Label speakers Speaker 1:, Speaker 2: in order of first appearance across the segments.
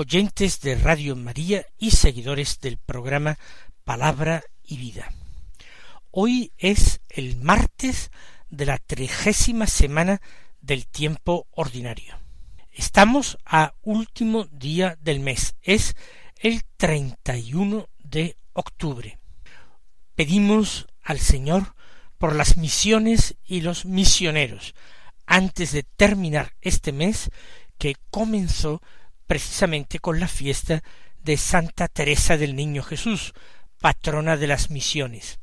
Speaker 1: oyentes de Radio María y seguidores del programa Palabra y Vida. Hoy es el martes de la trigésima semana del tiempo ordinario. Estamos a último día del mes, es el 31 de octubre. Pedimos al Señor por las misiones y los misioneros antes de terminar este mes que comenzó precisamente con la fiesta de Santa Teresa del Niño Jesús, patrona de las misiones,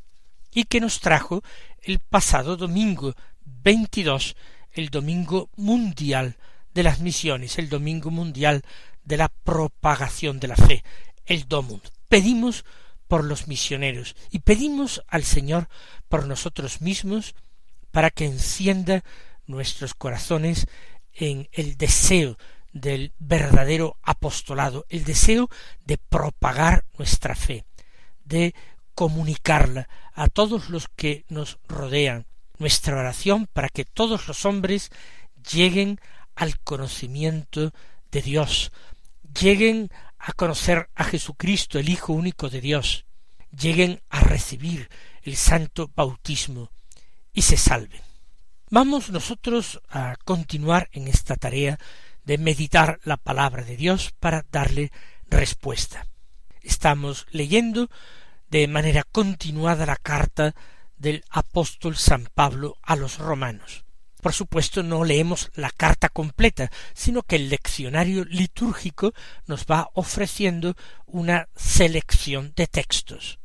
Speaker 1: y que nos trajo el pasado domingo 22, el domingo mundial de las misiones, el domingo mundial de la propagación de la fe, el Domund. Pedimos por los misioneros y pedimos al Señor por nosotros mismos para que encienda nuestros corazones en el deseo del verdadero apostolado, el deseo de propagar nuestra fe, de comunicarla a todos los que nos rodean, nuestra oración para que todos los hombres lleguen al conocimiento de Dios, lleguen a conocer a Jesucristo, el Hijo único de Dios, lleguen a recibir el santo bautismo y se salven. Vamos nosotros a continuar en esta tarea de meditar la palabra de Dios para darle respuesta. Estamos leyendo de manera continuada la carta del apóstol San Pablo a los romanos. Por supuesto no leemos la carta completa, sino que el leccionario litúrgico nos va ofreciendo una selección de textos.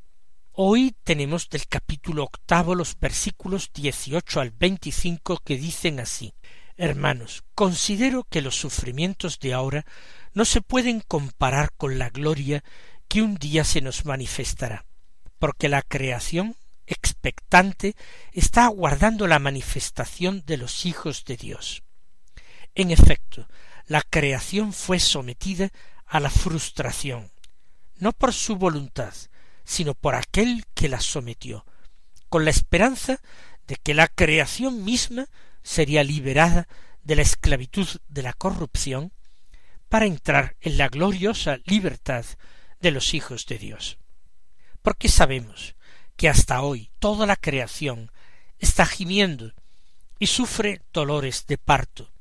Speaker 1: Hoy tenemos del capítulo octavo los versículos dieciocho al veinticinco que dicen así Hermanos, considero que los sufrimientos de ahora no se pueden comparar con la gloria que un día se nos manifestará, porque la creación expectante está aguardando la manifestación de los hijos de Dios. En efecto, la creación fue sometida a la frustración, no por su voluntad, sino por aquel que la sometió, con la esperanza de que la creación misma sería liberada de la esclavitud de la corrupción para entrar en la gloriosa libertad de los hijos de Dios. Porque sabemos que hasta hoy toda la creación está gimiendo y sufre dolores de parto.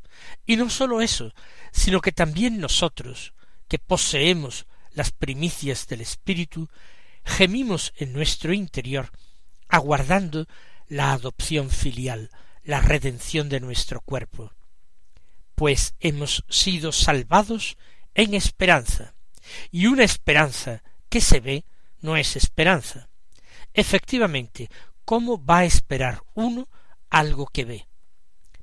Speaker 1: Y no sólo eso, sino que también nosotros, que poseemos las primicias del Espíritu, gemimos en nuestro interior, aguardando la adopción filial, la redención de nuestro cuerpo. Pues hemos sido salvados en esperanza, y una esperanza que se ve no es esperanza. Efectivamente, ¿cómo va a esperar uno algo que ve?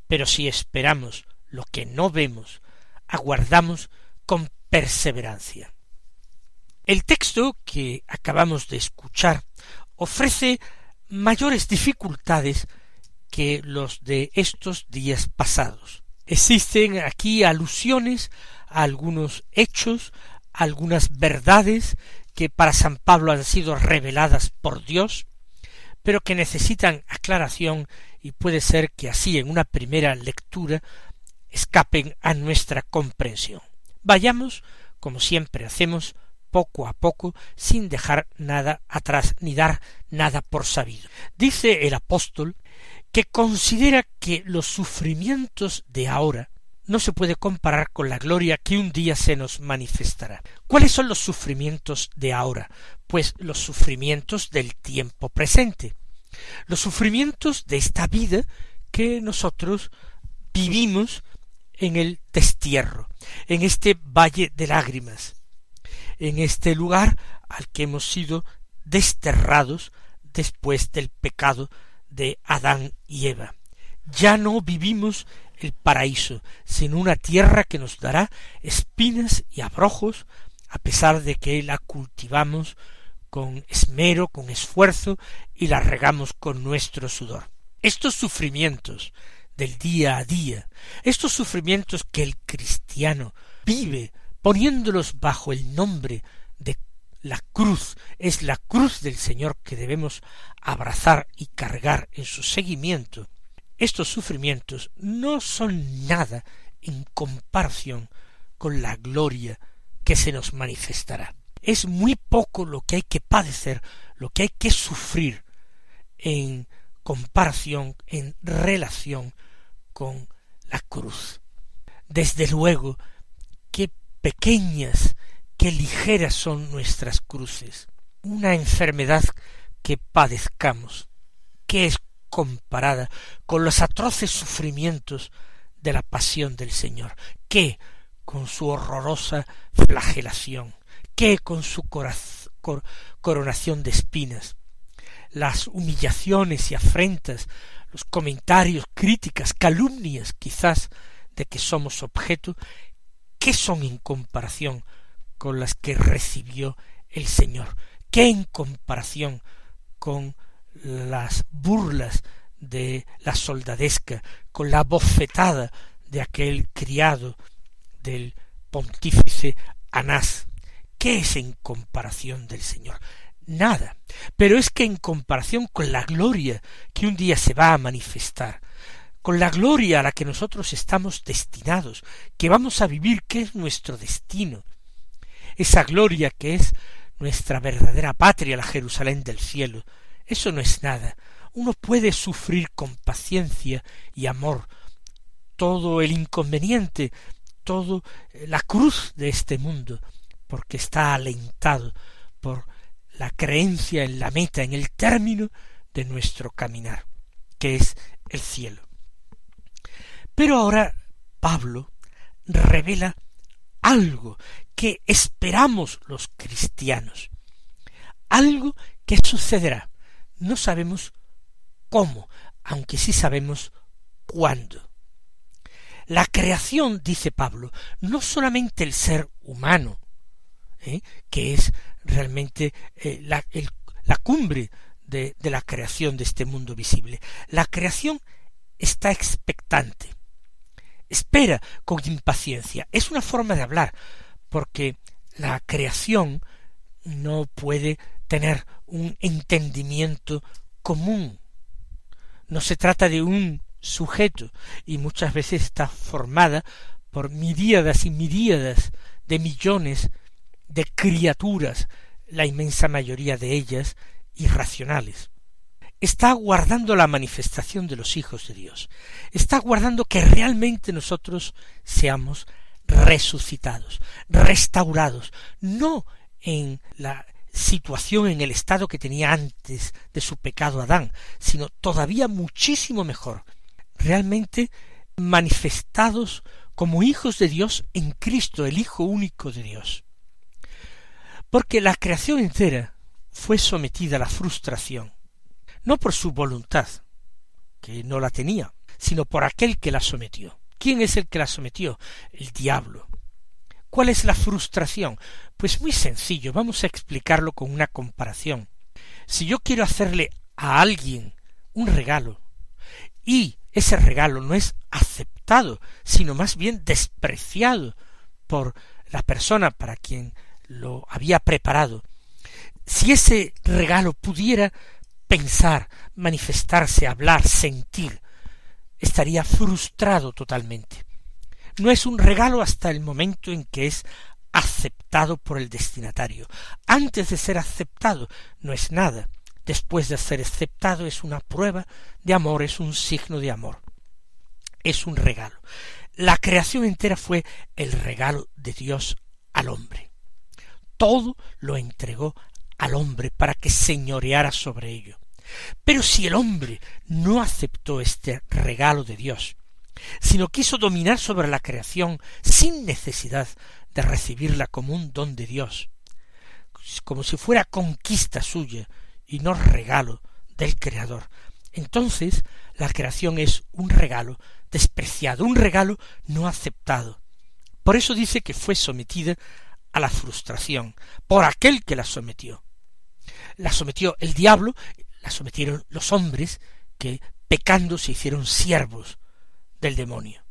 Speaker 1: Pero si esperamos lo que no vemos, aguardamos con perseverancia. El texto que acabamos de escuchar ofrece mayores dificultades que los de estos días pasados. Existen aquí alusiones a algunos hechos, a algunas verdades que para San Pablo han sido reveladas por Dios, pero que necesitan aclaración y puede ser que así en una primera lectura escapen a nuestra comprensión. Vayamos, como siempre hacemos, poco a poco, sin dejar nada atrás ni dar nada por sabido. Dice el apóstol que considera que los sufrimientos de ahora no se puede comparar con la gloria que un día se nos manifestará. ¿Cuáles son los sufrimientos de ahora? Pues los sufrimientos del tiempo presente, los sufrimientos de esta vida que nosotros vivimos en el destierro, en este valle de lágrimas, en este lugar al que hemos sido desterrados después del pecado de Adán y Eva. Ya no vivimos el paraíso, sino una tierra que nos dará espinas y abrojos, a pesar de que la cultivamos con esmero, con esfuerzo, y la regamos con nuestro sudor. Estos sufrimientos del día a día, estos sufrimientos que el cristiano vive poniéndolos bajo el nombre de la cruz, es la cruz del Señor que debemos abrazar y cargar en su seguimiento, estos sufrimientos no son nada en comparación con la gloria que se nos manifestará. Es muy poco lo que hay que padecer, lo que hay que sufrir en comparación, en relación con la cruz. Desde luego, qué pequeñas, qué ligeras son nuestras cruces. Una enfermedad que padezcamos, que es comparada con los atroces sufrimientos de la pasión del Señor, que con su horrorosa flagelación, que con su coronación de espinas, las humillaciones y afrentas, los comentarios, críticas, calumnias quizás de que somos objeto, ¿qué son en comparación con las que recibió el Señor? ¿Qué en comparación con las burlas de la soldadesca, con la bofetada de aquel criado del pontífice Anás. ¿Qué es en comparación del Señor? Nada. Pero es que en comparación con la gloria que un día se va a manifestar, con la gloria a la que nosotros estamos destinados, que vamos a vivir, que es nuestro destino, esa gloria que es nuestra verdadera patria, la Jerusalén del cielo, eso no es nada. Uno puede sufrir con paciencia y amor todo el inconveniente, todo eh, la cruz de este mundo, porque está alentado por la creencia en la meta, en el término de nuestro caminar, que es el cielo. Pero ahora Pablo revela algo que esperamos los cristianos, algo que sucederá, no sabemos cómo, aunque sí sabemos cuándo. La creación, dice Pablo, no solamente el ser humano, ¿eh? que es realmente eh, la, la, cumbre de, de la creación de este mundo visible. La creación está expectante, espera con impaciencia. Es una forma de hablar, porque la creación no puede tener un entendimiento común. No se trata de un sujeto y muchas veces está formada por miríadas y miríadas de millones de criaturas, la inmensa mayoría de ellas irracionales. Está guardando la manifestación de los hijos de Dios. Está guardando que realmente nosotros seamos resucitados, restaurados, no en la situación en el estado que tenía antes de su pecado Adán, sino todavía muchísimo mejor, realmente manifestados como hijos de Dios en Cristo, el Hijo único de Dios. Porque la creación entera fue sometida a la frustración, no por su voluntad, que no la tenía, sino por aquel que la sometió. ¿Quién es el que la sometió? El diablo. ¿Cuál es la frustración? Pues muy sencillo, vamos a explicarlo con una comparación. Si yo quiero hacerle a alguien un regalo y ese regalo no es aceptado, sino más bien despreciado por la persona para quien lo había preparado, si ese regalo pudiera pensar, manifestarse, hablar, sentir, estaría frustrado totalmente no es un regalo hasta el momento en que es aceptado por el destinatario. Antes de ser aceptado no es nada. Después de ser aceptado es una prueba de amor, es un signo de amor. Es un regalo. La creación entera fue el regalo de Dios al hombre. Todo lo entregó al hombre para que señoreara sobre ello. Pero si el hombre no aceptó este regalo de Dios, sino quiso dominar sobre la creación sin necesidad de recibirla como un don de Dios, como si fuera conquista suya y no regalo del Creador. Entonces la creación es un regalo despreciado, un regalo no aceptado. Por eso dice que fue sometida a la frustración por aquel que la sometió. La sometió el diablo, sometieron los hombres que pecando se hicieron siervos del demonio.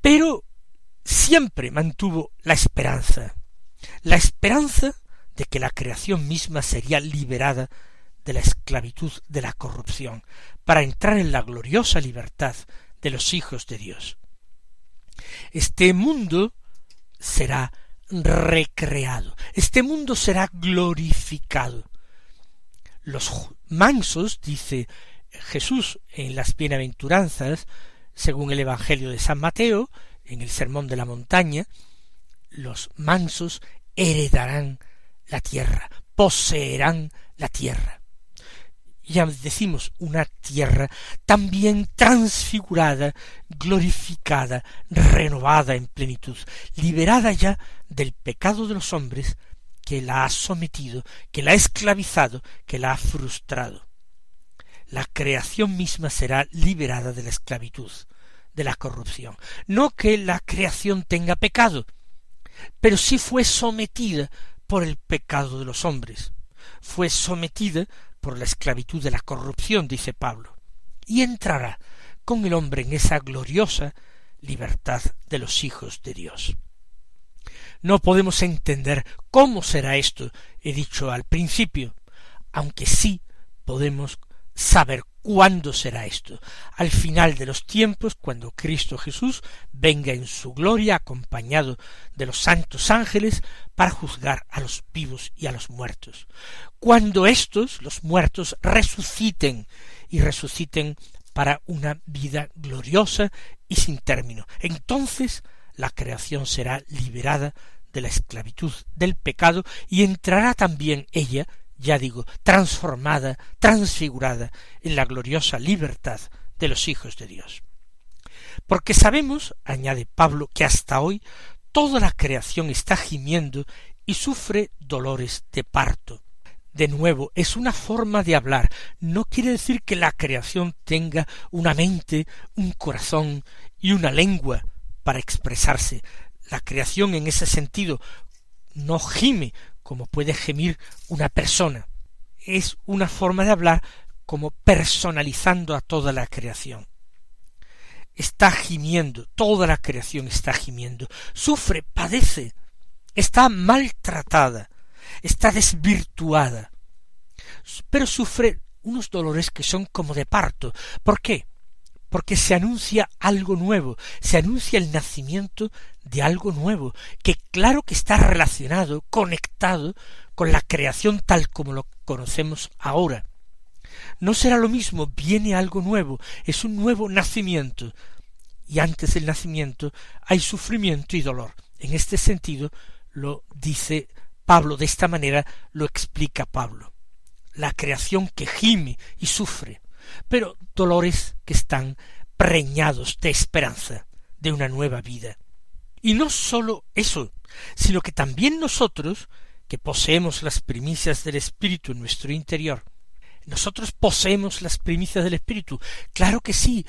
Speaker 1: Pero siempre mantuvo la esperanza, la esperanza de que la creación misma sería liberada de la esclavitud de la corrupción, para entrar en la gloriosa libertad de los hijos de Dios. Este mundo será recreado, este mundo será glorificado. Los mansos, dice Jesús en las bienaventuranzas, según el Evangelio de San Mateo, en el Sermón de la Montaña, los mansos heredarán la tierra, poseerán la tierra. Ya decimos una tierra también transfigurada, glorificada, renovada en plenitud, liberada ya del pecado de los hombres que la ha sometido, que la ha esclavizado, que la ha frustrado. La creación misma será liberada de la esclavitud, de la corrupción. No que la creación tenga pecado, pero sí fue sometida por el pecado de los hombres, fue sometida por la esclavitud de la corrupción, dice Pablo, y entrará con el hombre en esa gloriosa libertad de los hijos de Dios. No podemos entender cómo será esto, he dicho al principio, aunque sí podemos saber cuándo será esto, al final de los tiempos, cuando Cristo Jesús venga en su gloria acompañado de los santos ángeles para juzgar a los vivos y a los muertos. Cuando éstos, los muertos, resuciten y resuciten para una vida gloriosa y sin término. Entonces la creación será liberada de la esclavitud del pecado y entrará también ella, ya digo, transformada, transfigurada en la gloriosa libertad de los hijos de Dios. Porque sabemos, añade Pablo, que hasta hoy toda la creación está gimiendo y sufre dolores de parto. De nuevo, es una forma de hablar, no quiere decir que la creación tenga una mente, un corazón y una lengua para expresarse. La creación en ese sentido no gime como puede gemir una persona. Es una forma de hablar como personalizando a toda la creación. Está gimiendo, toda la creación está gimiendo, sufre, padece, está maltratada, está desvirtuada, pero sufre unos dolores que son como de parto. ¿Por qué? Porque se anuncia algo nuevo, se anuncia el nacimiento de algo nuevo, que claro que está relacionado, conectado con la creación tal como lo conocemos ahora. No será lo mismo, viene algo nuevo, es un nuevo nacimiento, y antes del nacimiento hay sufrimiento y dolor. En este sentido lo dice Pablo, de esta manera lo explica Pablo. La creación que gime y sufre pero dolores que están preñados de esperanza, de una nueva vida. Y no sólo eso, sino que también nosotros, que poseemos las primicias del Espíritu en nuestro interior, nosotros poseemos las primicias del Espíritu, claro que sí,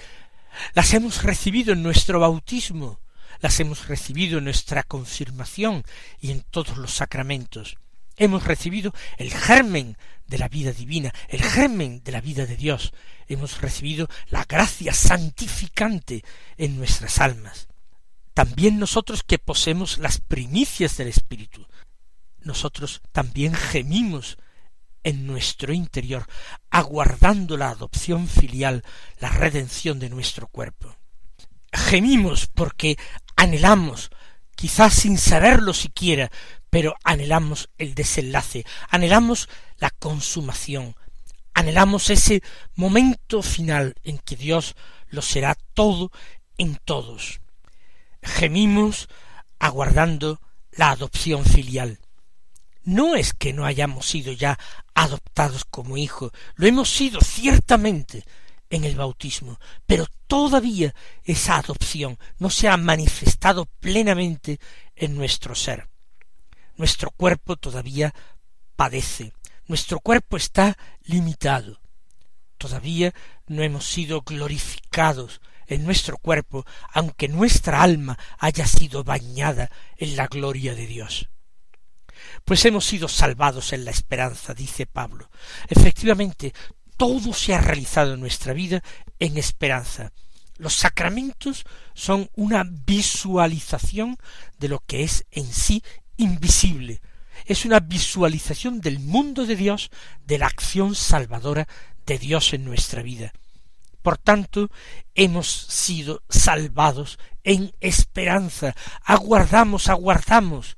Speaker 1: las hemos recibido en nuestro bautismo, las hemos recibido en nuestra confirmación y en todos los sacramentos. Hemos recibido el germen de la vida divina, el germen de la vida de Dios. Hemos recibido la gracia santificante en nuestras almas. También nosotros que poseemos las primicias del Espíritu, nosotros también gemimos en nuestro interior, aguardando la adopción filial, la redención de nuestro cuerpo. Gemimos porque anhelamos, quizás sin saberlo siquiera, pero anhelamos el desenlace, anhelamos la consumación, anhelamos ese momento final en que Dios lo será todo en todos. Gemimos aguardando la adopción filial. No es que no hayamos sido ya adoptados como hijos, lo hemos sido ciertamente en el bautismo, pero todavía esa adopción no se ha manifestado plenamente en nuestro ser. Nuestro cuerpo todavía padece, nuestro cuerpo está limitado. Todavía no hemos sido glorificados en nuestro cuerpo, aunque nuestra alma haya sido bañada en la gloria de Dios. Pues hemos sido salvados en la esperanza, dice Pablo. Efectivamente, todo se ha realizado en nuestra vida en esperanza. Los sacramentos son una visualización de lo que es en sí invisible. Es una visualización del mundo de Dios, de la acción salvadora de Dios en nuestra vida. Por tanto, hemos sido salvados en esperanza. Aguardamos, aguardamos.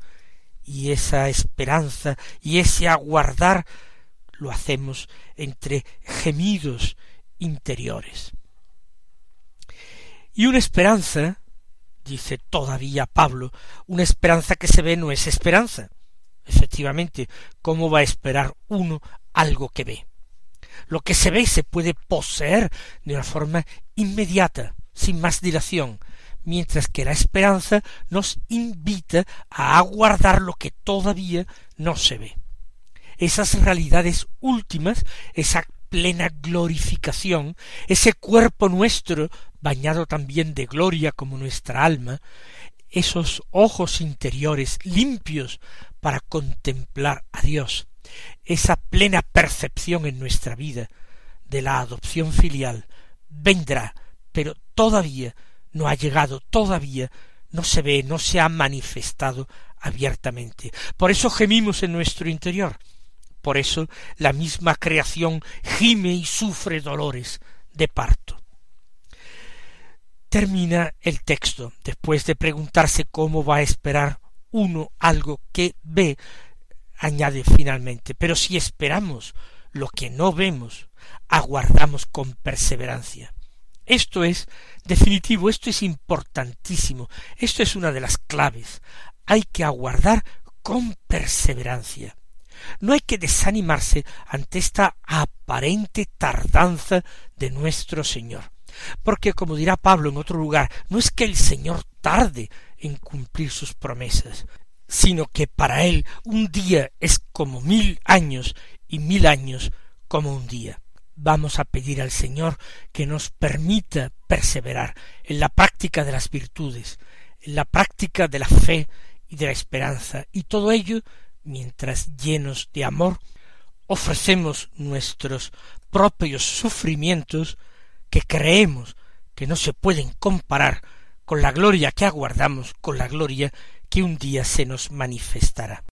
Speaker 1: Y esa esperanza y ese aguardar lo hacemos entre gemidos interiores. Y una esperanza, dice todavía Pablo, una esperanza que se ve no es esperanza. Efectivamente, ¿cómo va a esperar uno algo que ve? Lo que se ve se puede poseer de una forma inmediata, sin más dilación, mientras que la esperanza nos invita a aguardar lo que todavía no se ve. Esas realidades últimas, esa plena glorificación, ese cuerpo nuestro bañado también de gloria como nuestra alma, esos ojos interiores limpios para contemplar a Dios, esa plena percepción en nuestra vida de la adopción filial vendrá, pero todavía no ha llegado, todavía no se ve, no se ha manifestado abiertamente. Por eso gemimos en nuestro interior, por eso la misma creación gime y sufre dolores de parto. Termina el texto, después de preguntarse cómo va a esperar uno algo que ve, añade finalmente, pero si esperamos lo que no vemos, aguardamos con perseverancia. Esto es definitivo, esto es importantísimo, esto es una de las claves. Hay que aguardar con perseverancia. No hay que desanimarse ante esta aparente tardanza de nuestro Señor. Porque, como dirá Pablo en otro lugar, no es que el Señor tarde en cumplir sus promesas, sino que para Él un día es como mil años y mil años como un día. Vamos a pedir al Señor que nos permita perseverar en la práctica de las virtudes, en la práctica de la fe y de la esperanza, y todo ello mientras llenos de amor ofrecemos nuestros propios sufrimientos que creemos que no se pueden comparar con la gloria que aguardamos, con la gloria que un día se nos manifestará.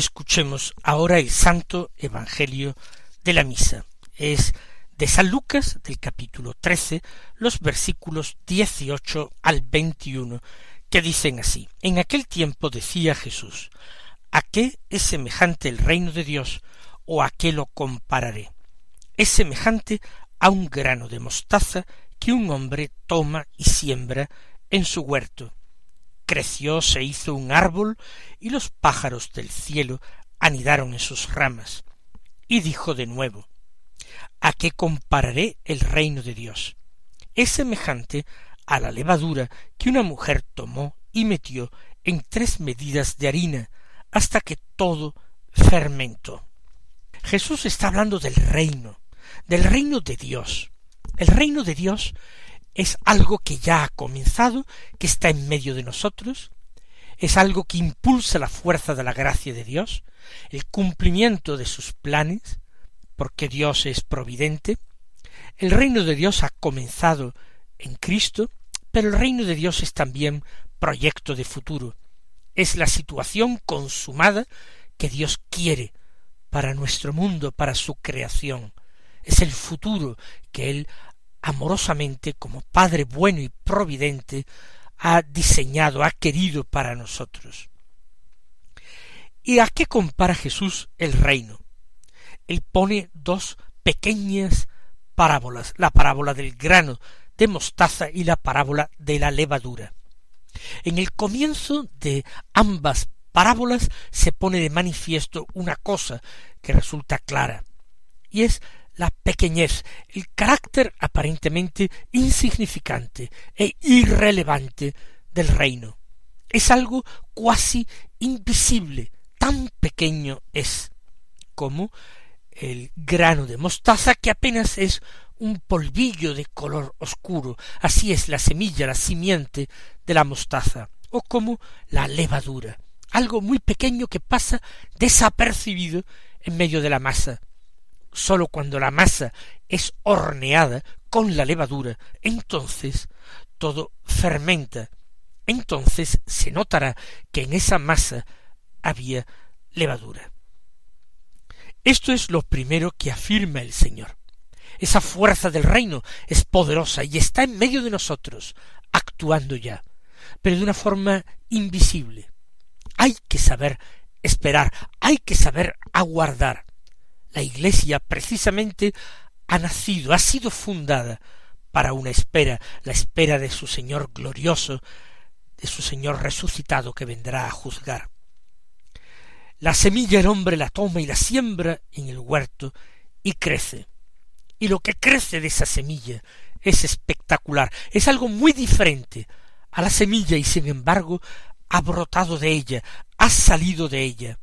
Speaker 1: Escuchemos ahora el Santo Evangelio de la Misa. Es de San Lucas, del capítulo trece, los versículos dieciocho al veintiuno, que dicen así. En aquel tiempo decía Jesús, ¿A qué es semejante el reino de Dios, o a qué lo compararé? Es semejante a un grano de mostaza que un hombre toma y siembra en su huerto, creció, se hizo un árbol, y los pájaros del cielo anidaron en sus ramas. Y dijo de nuevo, ¿A qué compararé el reino de Dios? Es semejante a la levadura que una mujer tomó y metió en tres medidas de harina hasta que todo fermentó. Jesús está hablando del reino, del reino de Dios. El reino de Dios es algo que ya ha comenzado, que está en medio de nosotros, es algo que impulsa la fuerza de la gracia de Dios, el cumplimiento de sus planes, porque Dios es providente. El reino de Dios ha comenzado en Cristo, pero el reino de Dios es también proyecto de futuro. Es la situación consumada que Dios quiere para nuestro mundo, para su creación. Es el futuro que Él amorosamente, como Padre bueno y providente, ha diseñado, ha querido para nosotros. ¿Y a qué compara Jesús el reino? Él pone dos pequeñas parábolas, la parábola del grano de mostaza y la parábola de la levadura. En el comienzo de ambas parábolas se pone de manifiesto una cosa que resulta clara, y es la pequeñez, el carácter aparentemente insignificante e irrelevante del reino. Es algo cuasi invisible, tan pequeño es como el grano de mostaza que apenas es un polvillo de color oscuro, así es la semilla, la simiente de la mostaza, o como la levadura, algo muy pequeño que pasa desapercibido en medio de la masa. Sólo cuando la masa es horneada con la levadura, entonces todo fermenta. Entonces se notará que en esa masa había levadura. Esto es lo primero que afirma el Señor. Esa fuerza del reino es poderosa y está en medio de nosotros, actuando ya, pero de una forma invisible. Hay que saber esperar, hay que saber aguardar. La Iglesia precisamente ha nacido, ha sido fundada para una espera, la espera de su Señor glorioso, de su Señor resucitado que vendrá a juzgar. La semilla el hombre la toma y la siembra en el huerto y crece. Y lo que crece de esa semilla es espectacular, es algo muy diferente a la semilla y sin embargo ha brotado de ella, ha salido de ella.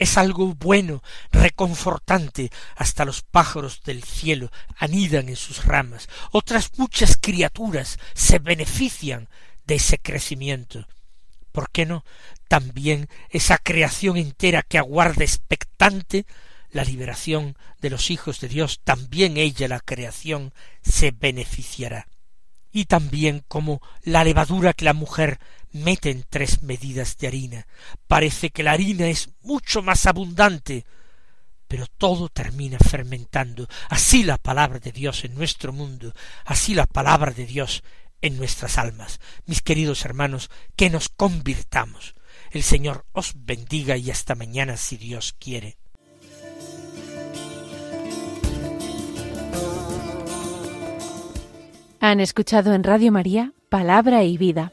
Speaker 1: Es algo bueno, reconfortante, hasta los pájaros del cielo anidan en sus ramas, otras muchas criaturas se benefician de ese crecimiento. ¿Por qué no? También esa creación entera que aguarda expectante la liberación de los hijos de Dios, también ella, la creación, se beneficiará. Y también como la levadura que la mujer mete en tres medidas de harina. Parece que la harina es mucho más abundante, pero todo termina fermentando. Así la palabra de Dios en nuestro mundo, así la palabra de Dios en nuestras almas. Mis queridos hermanos, que nos convirtamos. El Señor os bendiga y hasta mañana si Dios quiere.
Speaker 2: Han escuchado en Radio María Palabra y Vida,